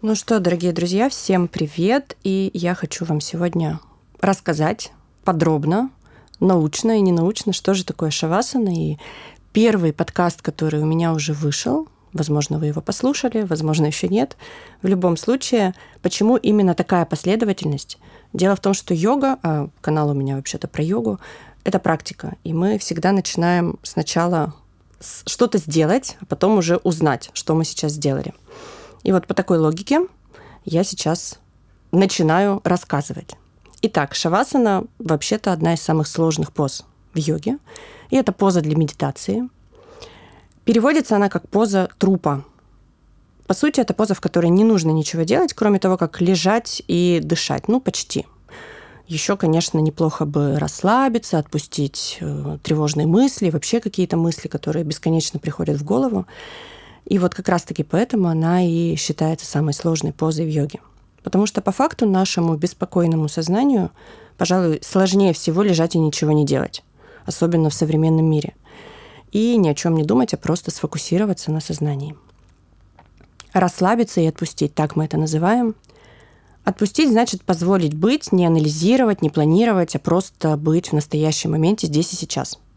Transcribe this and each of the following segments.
Ну что, дорогие друзья, всем привет! И я хочу вам сегодня рассказать подробно, научно и ненаучно, что же такое шавасана. И первый подкаст, который у меня уже вышел, возможно, вы его послушали, возможно, еще нет. В любом случае, почему именно такая последовательность? Дело в том, что йога, а канал у меня вообще-то про йогу, это практика. И мы всегда начинаем сначала что-то сделать, а потом уже узнать, что мы сейчас сделали. И вот по такой логике я сейчас начинаю рассказывать. Итак, шавасана вообще-то одна из самых сложных поз в йоге. И это поза для медитации. Переводится она как поза трупа. По сути, это поза, в которой не нужно ничего делать, кроме того, как лежать и дышать. Ну, почти. Еще, конечно, неплохо бы расслабиться, отпустить э, тревожные мысли, вообще какие-то мысли, которые бесконечно приходят в голову. И вот как раз-таки поэтому она и считается самой сложной позой в йоге. Потому что по факту нашему беспокойному сознанию, пожалуй, сложнее всего лежать и ничего не делать, особенно в современном мире. И ни о чем не думать, а просто сфокусироваться на сознании. Расслабиться и отпустить, так мы это называем. Отпустить значит позволить быть, не анализировать, не планировать, а просто быть в настоящем моменте здесь и сейчас –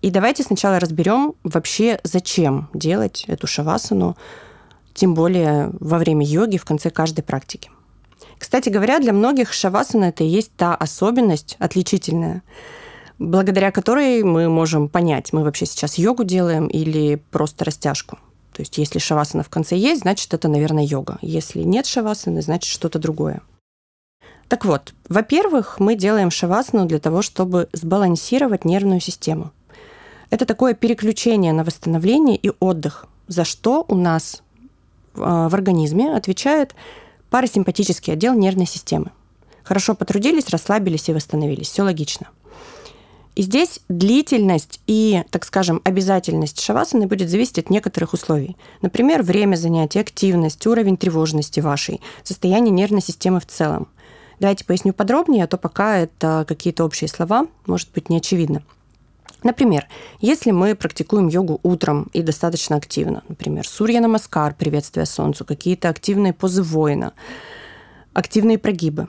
и давайте сначала разберем вообще, зачем делать эту шавасану, тем более во время йоги в конце каждой практики. Кстати говоря, для многих шавасана это и есть та особенность отличительная, благодаря которой мы можем понять, мы вообще сейчас йогу делаем или просто растяжку. То есть если шавасана в конце есть, значит это, наверное, йога. Если нет шавасаны, значит что-то другое. Так вот, во-первых, мы делаем шавасану для того, чтобы сбалансировать нервную систему. Это такое переключение на восстановление и отдых, за что у нас а, в организме отвечает парасимпатический отдел нервной системы. Хорошо потрудились, расслабились и восстановились. Все логично. И здесь длительность и, так скажем, обязательность шавасаны будет зависеть от некоторых условий. Например, время занятия, активность, уровень тревожности вашей, состояние нервной системы в целом. Давайте поясню подробнее, а то пока это какие-то общие слова, может быть, не очевидно. Например, если мы практикуем йогу утром и достаточно активно, например, сурья намаскар, приветствие солнцу, какие-то активные позы воина, активные прогибы.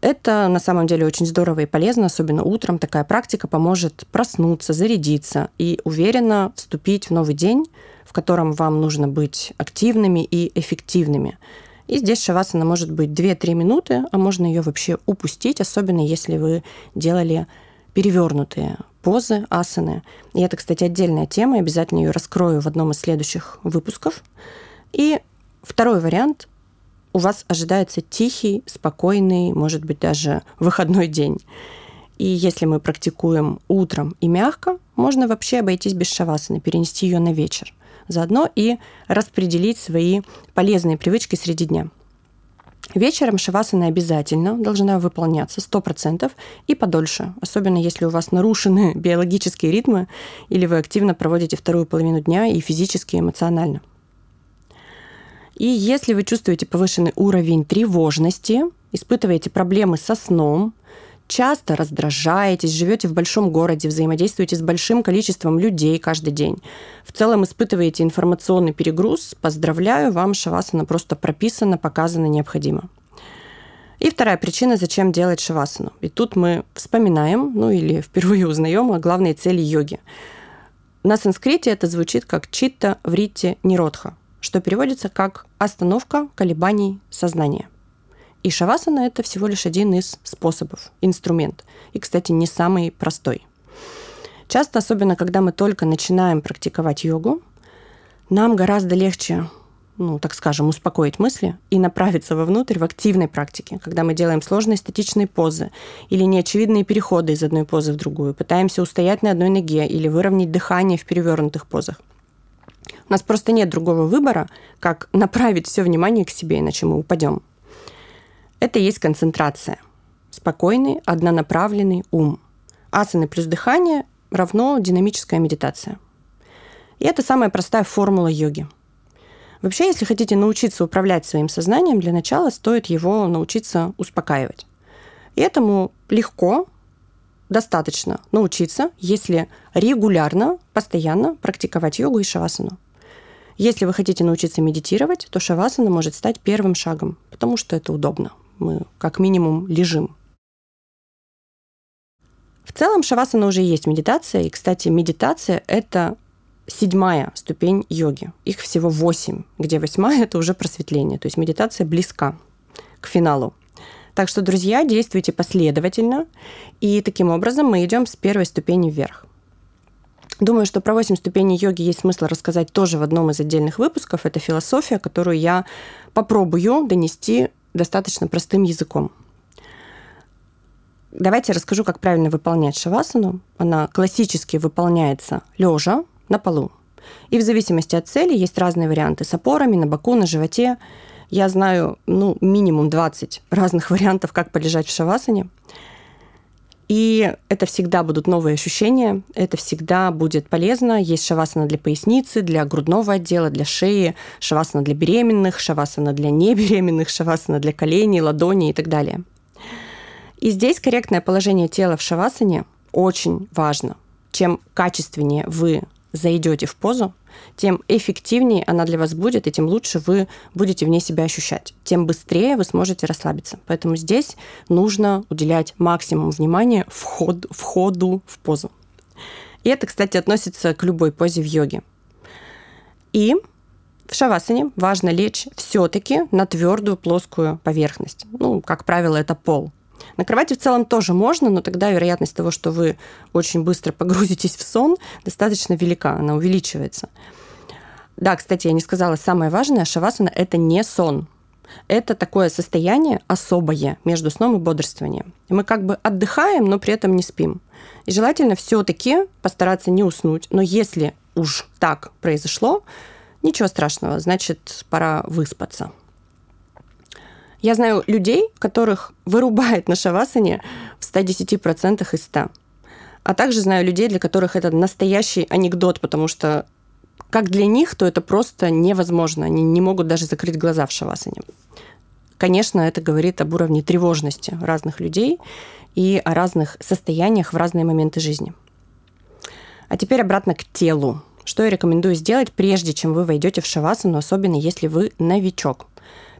Это на самом деле очень здорово и полезно, особенно утром. Такая практика поможет проснуться, зарядиться и уверенно вступить в новый день, в котором вам нужно быть активными и эффективными. И здесь шавасана может быть 2-3 минуты, а можно ее вообще упустить, особенно если вы делали перевернутые позы, асаны. И это, кстати, отдельная тема, обязательно ее раскрою в одном из следующих выпусков. И второй вариант у вас ожидается тихий, спокойный, может быть, даже выходной день. И если мы практикуем утром и мягко, можно вообще обойтись без шавасаны, перенести ее на вечер. Заодно и распределить свои полезные привычки среди дня. Вечером шавасана обязательно должна выполняться 100% и подольше, особенно если у вас нарушены биологические ритмы или вы активно проводите вторую половину дня и физически, и эмоционально. И если вы чувствуете повышенный уровень тревожности, испытываете проблемы со сном, часто раздражаетесь, живете в большом городе, взаимодействуете с большим количеством людей каждый день, в целом испытываете информационный перегруз, поздравляю, вам шавасана просто прописана, показана, необходимо. И вторая причина, зачем делать шавасану. И тут мы вспоминаем, ну или впервые узнаем о главной цели йоги. На санскрите это звучит как читта вритти ниродха, что переводится как остановка колебаний сознания – и шавасана – это всего лишь один из способов, инструмент. И, кстати, не самый простой. Часто, особенно когда мы только начинаем практиковать йогу, нам гораздо легче, ну, так скажем, успокоить мысли и направиться вовнутрь в активной практике, когда мы делаем сложные статичные позы или неочевидные переходы из одной позы в другую, пытаемся устоять на одной ноге или выровнять дыхание в перевернутых позах. У нас просто нет другого выбора, как направить все внимание к себе, иначе мы упадем. Это и есть концентрация. Спокойный, однонаправленный ум. Асаны плюс дыхание равно динамическая медитация. И это самая простая формула йоги. Вообще, если хотите научиться управлять своим сознанием, для начала стоит его научиться успокаивать. И этому легко, достаточно научиться, если регулярно, постоянно практиковать йогу и шавасану. Если вы хотите научиться медитировать, то шавасана может стать первым шагом, потому что это удобно. Мы как минимум лежим. В целом шавасана уже есть медитация. И, кстати, медитация – это седьмая ступень йоги. Их всего восемь, где восьмая – это уже просветление. То есть медитация близка к финалу. Так что, друзья, действуйте последовательно. И таким образом мы идем с первой ступени вверх. Думаю, что про 8 ступеней йоги есть смысл рассказать тоже в одном из отдельных выпусков. Это философия, которую я попробую донести достаточно простым языком. Давайте расскажу, как правильно выполнять шавасану. Она классически выполняется лежа на полу. И в зависимости от цели есть разные варианты с опорами на боку, на животе. Я знаю ну, минимум 20 разных вариантов, как полежать в шавасане. И это всегда будут новые ощущения, это всегда будет полезно. Есть шавасана для поясницы, для грудного отдела, для шеи, шавасана для беременных, шавасана для небеременных, шавасана для коленей, ладоней и так далее. И здесь корректное положение тела в шавасане очень важно. Чем качественнее вы зайдете в позу, тем эффективнее она для вас будет, и тем лучше вы будете в ней себя ощущать. Тем быстрее вы сможете расслабиться. Поэтому здесь нужно уделять максимум внимания вход, входу в позу. И это, кстати, относится к любой позе в йоге. И в шавасане важно лечь все-таки на твердую плоскую поверхность. Ну, как правило, это пол. На кровати в целом тоже можно, но тогда вероятность того, что вы очень быстро погрузитесь в сон, достаточно велика, она увеличивается. Да, кстати, я не сказала, самое важное, шавасана – это не сон. Это такое состояние особое между сном и бодрствованием. Мы как бы отдыхаем, но при этом не спим. И желательно все-таки постараться не уснуть. Но если уж так произошло, ничего страшного, значит, пора выспаться. Я знаю людей, которых вырубает на шавасане в 110% из 100. А также знаю людей, для которых это настоящий анекдот, потому что как для них, то это просто невозможно. Они не могут даже закрыть глаза в шавасане. Конечно, это говорит об уровне тревожности разных людей и о разных состояниях в разные моменты жизни. А теперь обратно к телу. Что я рекомендую сделать, прежде чем вы войдете в шавасану, особенно если вы новичок?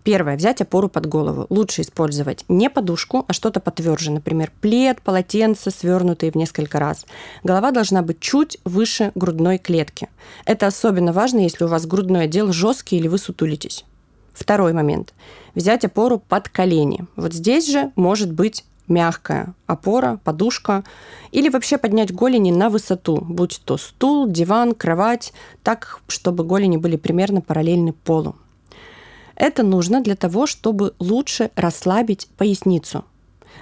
Первое. Взять опору под голову. Лучше использовать не подушку, а что-то потверже. Например, плед, полотенце, свернутые в несколько раз. Голова должна быть чуть выше грудной клетки. Это особенно важно, если у вас грудной отдел жесткий или вы сутулитесь. Второй момент. Взять опору под колени. Вот здесь же может быть мягкая опора, подушка, или вообще поднять голени на высоту, будь то стул, диван, кровать, так, чтобы голени были примерно параллельны полу. Это нужно для того, чтобы лучше расслабить поясницу.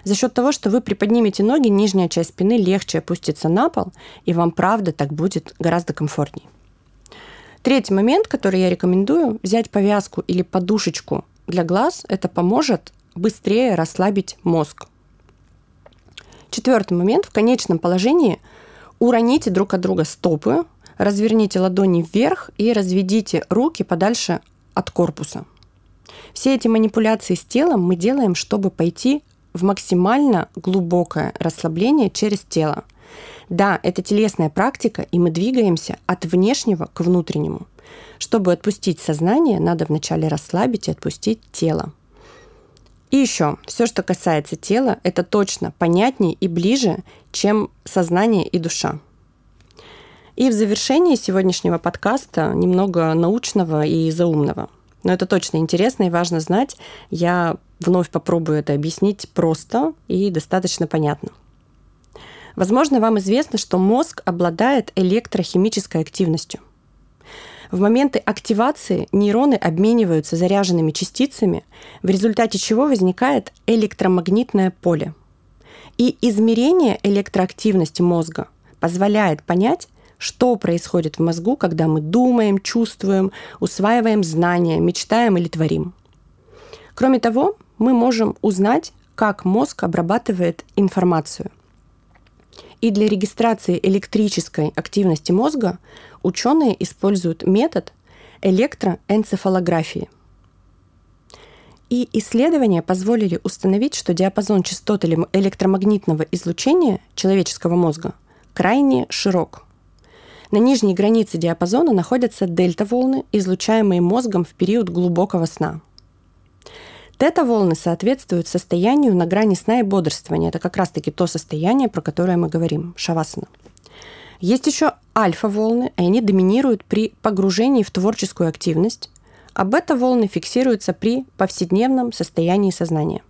За счет того, что вы приподнимете ноги, нижняя часть спины легче опустится на пол, и вам правда так будет гораздо комфортнее. Третий момент, который я рекомендую, взять повязку или подушечку для глаз, это поможет быстрее расслабить мозг. Четвертый момент, в конечном положении уроните друг от друга стопы, разверните ладони вверх и разведите руки подальше от корпуса – все эти манипуляции с телом мы делаем, чтобы пойти в максимально глубокое расслабление через тело. Да, это телесная практика, и мы двигаемся от внешнего к внутреннему. Чтобы отпустить сознание, надо вначале расслабить и отпустить тело. И еще, все, что касается тела, это точно понятнее и ближе, чем сознание и душа. И в завершении сегодняшнего подкаста немного научного и заумного – но это точно интересно и важно знать. Я вновь попробую это объяснить просто и достаточно понятно. Возможно, вам известно, что мозг обладает электрохимической активностью. В моменты активации нейроны обмениваются заряженными частицами, в результате чего возникает электромагнитное поле. И измерение электроактивности мозга позволяет понять, что происходит в мозгу, когда мы думаем, чувствуем, усваиваем знания, мечтаем или творим. Кроме того, мы можем узнать, как мозг обрабатывает информацию. И для регистрации электрической активности мозга ученые используют метод электроэнцефалографии. И исследования позволили установить, что диапазон частот электромагнитного излучения человеческого мозга крайне широк – На нижней границе диапазона находятся дельта-волны, излучаемые мозгом в период глубокого сна. Тета-волны соответствуют состоянию на грани сна и бодрствования. Это как раз-таки то состояние, про которое мы говорим, шавасана. Есть еще альфа-волны, и они доминируют при погружении в творческую активность, а бета-волны фиксируются при повседневном состоянии сознания.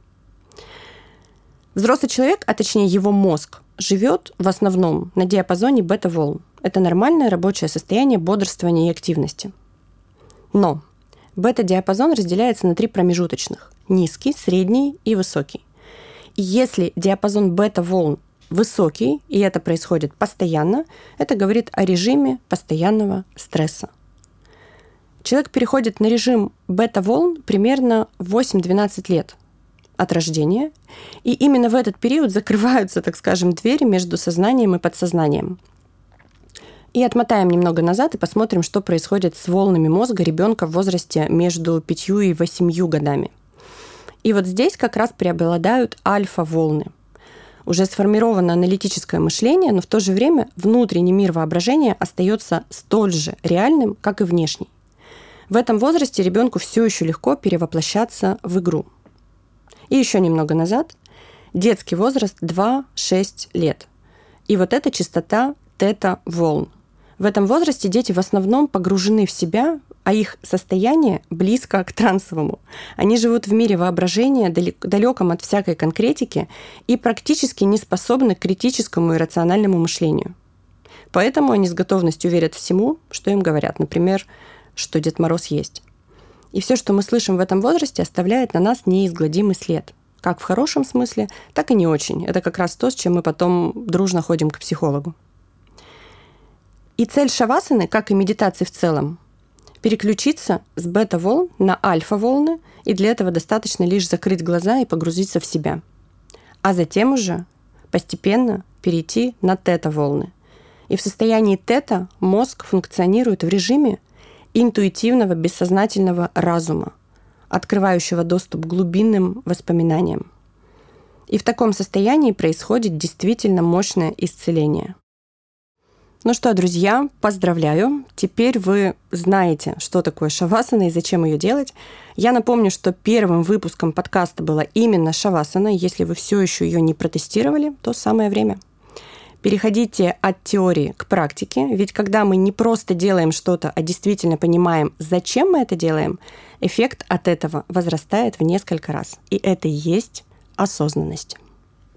Взрослый человек, а точнее его мозг, живет в основном на диапазоне бета-волн. Это нормальное рабочее состояние бодрствования и активности. Но бета-диапазон разделяется на три промежуточных – низкий, средний и высокий. И если диапазон бета-волн высокий, и это происходит постоянно, это говорит о режиме постоянного стресса. Человек переходит на режим бета-волн примерно 8-12 лет от рождения, и именно в этот период закрываются, так скажем, двери между сознанием и подсознанием. И отмотаем немного назад и посмотрим, что происходит с волнами мозга ребенка в возрасте между 5 и 8 годами. И вот здесь как раз преобладают альфа-волны. Уже сформировано аналитическое мышление, но в то же время внутренний мир воображения остается столь же реальным, как и внешний. В этом возрасте ребенку все еще легко перевоплощаться в игру. И еще немного назад. Детский возраст 2-6 лет. И вот эта частота тета-волн. В этом возрасте дети в основном погружены в себя, а их состояние близко к трансовому. Они живут в мире воображения, далеком от всякой конкретики и практически не способны к критическому и рациональному мышлению. Поэтому они с готовностью верят всему, что им говорят. Например, что Дед Мороз есть. И все, что мы слышим в этом возрасте, оставляет на нас неизгладимый след. Как в хорошем смысле, так и не очень. Это как раз то, с чем мы потом дружно ходим к психологу. И цель шавасаны, как и медитации в целом, переключиться с бета-волн на альфа-волны, и для этого достаточно лишь закрыть глаза и погрузиться в себя. А затем уже постепенно перейти на тета-волны. И в состоянии тета мозг функционирует в режиме интуитивного бессознательного разума, открывающего доступ к глубинным воспоминаниям. И в таком состоянии происходит действительно мощное исцеление. Ну что, друзья, поздравляю. Теперь вы знаете, что такое шавасана и зачем ее делать. Я напомню, что первым выпуском подкаста была именно шавасана. Если вы все еще ее не протестировали, то самое время. Переходите от теории к практике, ведь когда мы не просто делаем что-то, а действительно понимаем, зачем мы это делаем, эффект от этого возрастает в несколько раз. И это и есть осознанность.